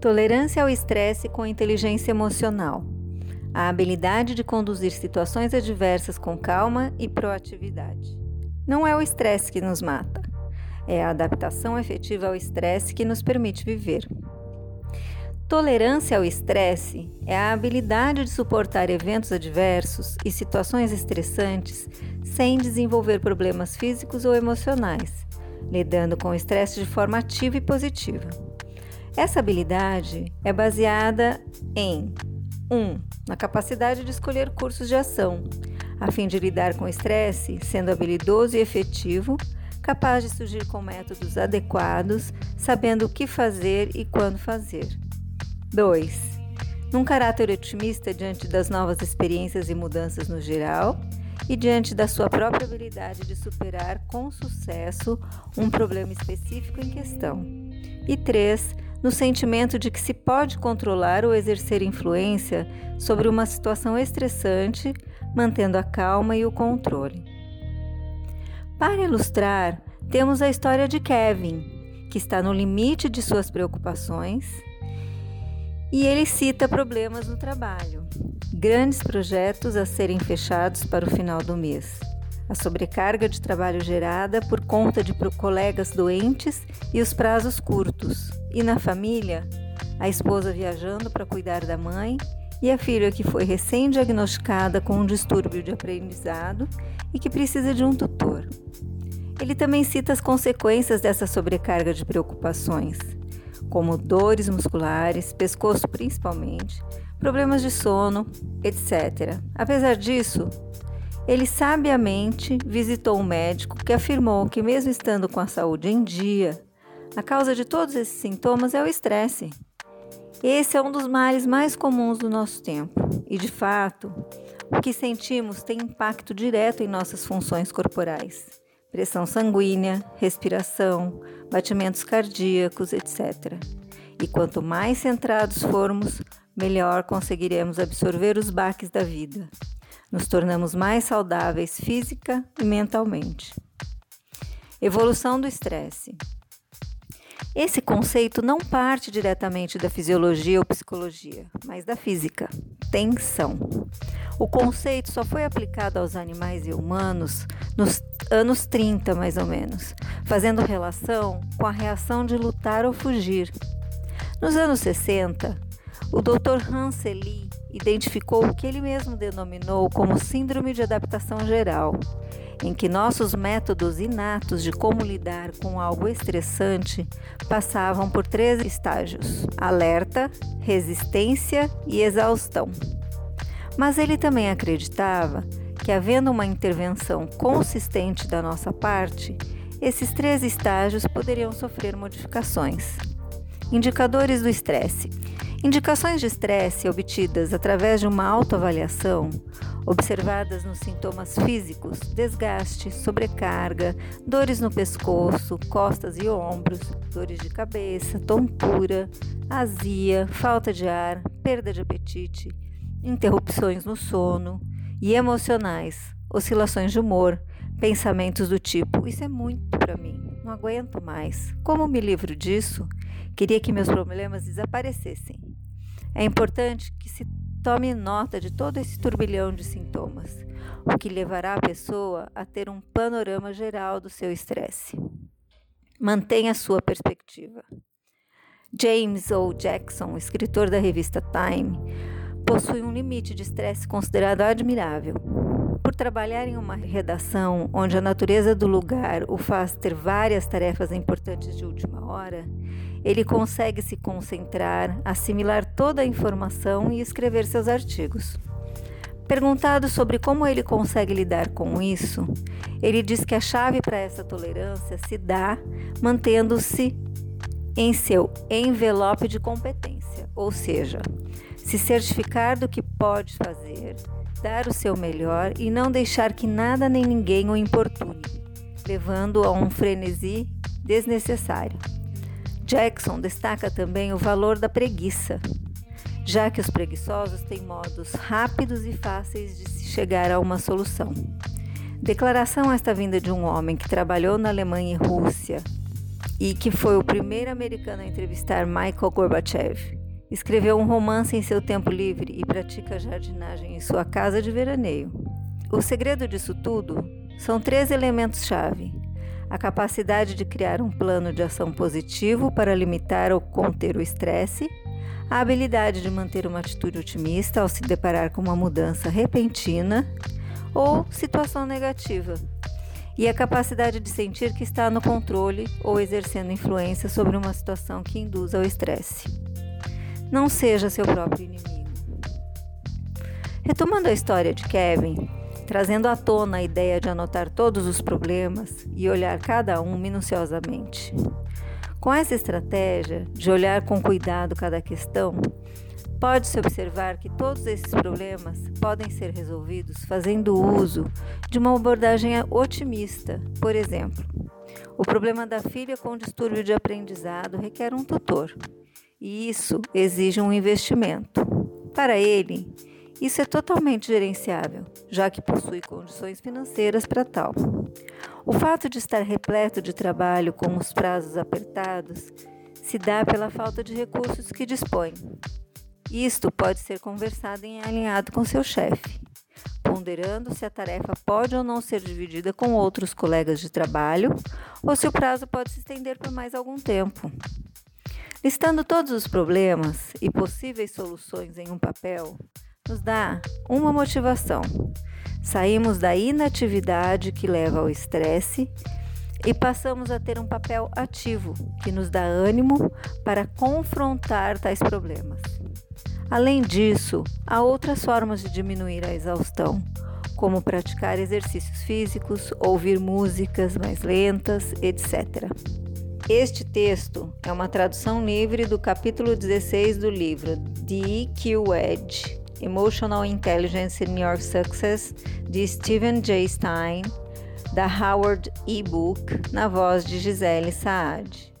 Tolerância ao estresse com inteligência emocional. A habilidade de conduzir situações adversas com calma e proatividade. Não é o estresse que nos mata, é a adaptação efetiva ao estresse que nos permite viver. Tolerância ao estresse é a habilidade de suportar eventos adversos e situações estressantes sem desenvolver problemas físicos ou emocionais, lidando com o estresse de forma ativa e positiva. Essa habilidade é baseada em 1. Um, na capacidade de escolher cursos de ação, a fim de lidar com estresse, sendo habilidoso e efetivo, capaz de surgir com métodos adequados, sabendo o que fazer e quando fazer. 2. Num caráter otimista diante das novas experiências e mudanças no geral, e diante da sua própria habilidade de superar com sucesso um problema específico em questão. E 3 no sentimento de que se pode controlar ou exercer influência sobre uma situação estressante, mantendo a calma e o controle. Para ilustrar, temos a história de Kevin, que está no limite de suas preocupações, e ele cita problemas no trabalho, grandes projetos a serem fechados para o final do mês a sobrecarga de trabalho gerada por conta de colegas doentes e os prazos curtos. E na família, a esposa viajando para cuidar da mãe e a filha que foi recém-diagnosticada com um distúrbio de aprendizado e que precisa de um tutor. Ele também cita as consequências dessa sobrecarga de preocupações, como dores musculares, pescoço principalmente, problemas de sono, etc. Apesar disso, ele sabiamente visitou um médico que afirmou que, mesmo estando com a saúde em dia, a causa de todos esses sintomas é o estresse. Esse é um dos males mais comuns do nosso tempo e, de fato, o que sentimos tem impacto direto em nossas funções corporais: pressão sanguínea, respiração, batimentos cardíacos, etc. E quanto mais centrados formos, melhor conseguiremos absorver os baques da vida nos tornamos mais saudáveis física e mentalmente. Evolução do estresse. Esse conceito não parte diretamente da fisiologia ou psicologia, mas da física. Tensão. O conceito só foi aplicado aos animais e humanos nos anos 30, mais ou menos, fazendo relação com a reação de lutar ou fugir. Nos anos 60, o Dr. Hans Eli identificou o que ele mesmo denominou como Síndrome de Adaptação Geral, em que nossos métodos inatos de como lidar com algo estressante passavam por três estágios: alerta, resistência e exaustão. Mas ele também acreditava que, havendo uma intervenção consistente da nossa parte, esses três estágios poderiam sofrer modificações. Indicadores do estresse. Indicações de estresse obtidas através de uma autoavaliação, observadas nos sintomas físicos, desgaste, sobrecarga, dores no pescoço, costas e ombros, dores de cabeça, tontura, azia, falta de ar, perda de apetite, interrupções no sono e emocionais, oscilações de humor, pensamentos do tipo: Isso é muito para mim, não aguento mais. Como me livro disso? Queria que meus problemas desaparecessem. É importante que se tome nota de todo esse turbilhão de sintomas, o que levará a pessoa a ter um panorama geral do seu estresse. Mantenha sua perspectiva. James O. Jackson, escritor da revista Time, possui um limite de estresse considerado admirável. Por trabalhar em uma redação onde a natureza do lugar o faz ter várias tarefas importantes de última hora, ele consegue se concentrar, assimilar toda a informação e escrever seus artigos. Perguntado sobre como ele consegue lidar com isso, ele diz que a chave para essa tolerância se dá mantendo-se em seu envelope de competência, ou seja, se certificar do que pode fazer, dar o seu melhor e não deixar que nada nem ninguém o importune, levando a um frenesi desnecessário. Jackson destaca também o valor da preguiça, já que os preguiçosos têm modos rápidos e fáceis de se chegar a uma solução. Declaração esta vinda de um homem que trabalhou na Alemanha e Rússia e que foi o primeiro americano a entrevistar Michael Gorbachev. Escreveu um romance em seu tempo livre e pratica jardinagem em sua casa de veraneio. O segredo disso tudo são três elementos-chave: a capacidade de criar um plano de ação positivo para limitar ou conter o estresse, a habilidade de manter uma atitude otimista ao se deparar com uma mudança repentina ou situação negativa, e a capacidade de sentir que está no controle ou exercendo influência sobre uma situação que induz ao estresse. Não seja seu próprio inimigo. Retomando a história de Kevin, trazendo à tona a ideia de anotar todos os problemas e olhar cada um minuciosamente. Com essa estratégia de olhar com cuidado cada questão, Pode-se observar que todos esses problemas podem ser resolvidos fazendo uso de uma abordagem otimista. Por exemplo, o problema da filha com distúrbio de aprendizado requer um tutor, e isso exige um investimento. Para ele, isso é totalmente gerenciável, já que possui condições financeiras para tal. O fato de estar repleto de trabalho com os prazos apertados se dá pela falta de recursos que dispõe. Isto pode ser conversado em alinhado com seu chefe, ponderando se a tarefa pode ou não ser dividida com outros colegas de trabalho ou se o prazo pode se estender por mais algum tempo. Listando todos os problemas e possíveis soluções em um papel, nos dá uma motivação. Saímos da inatividade que leva ao estresse e passamos a ter um papel ativo que nos dá ânimo para confrontar tais problemas. Além disso, há outras formas de diminuir a exaustão, como praticar exercícios físicos, ouvir músicas mais lentas, etc. Este texto é uma tradução livre do capítulo 16 do livro The EQ Edge Emotional Intelligence in Your Success, de Stephen J. Stein, da Howard e-book, na voz de Gisele Saad.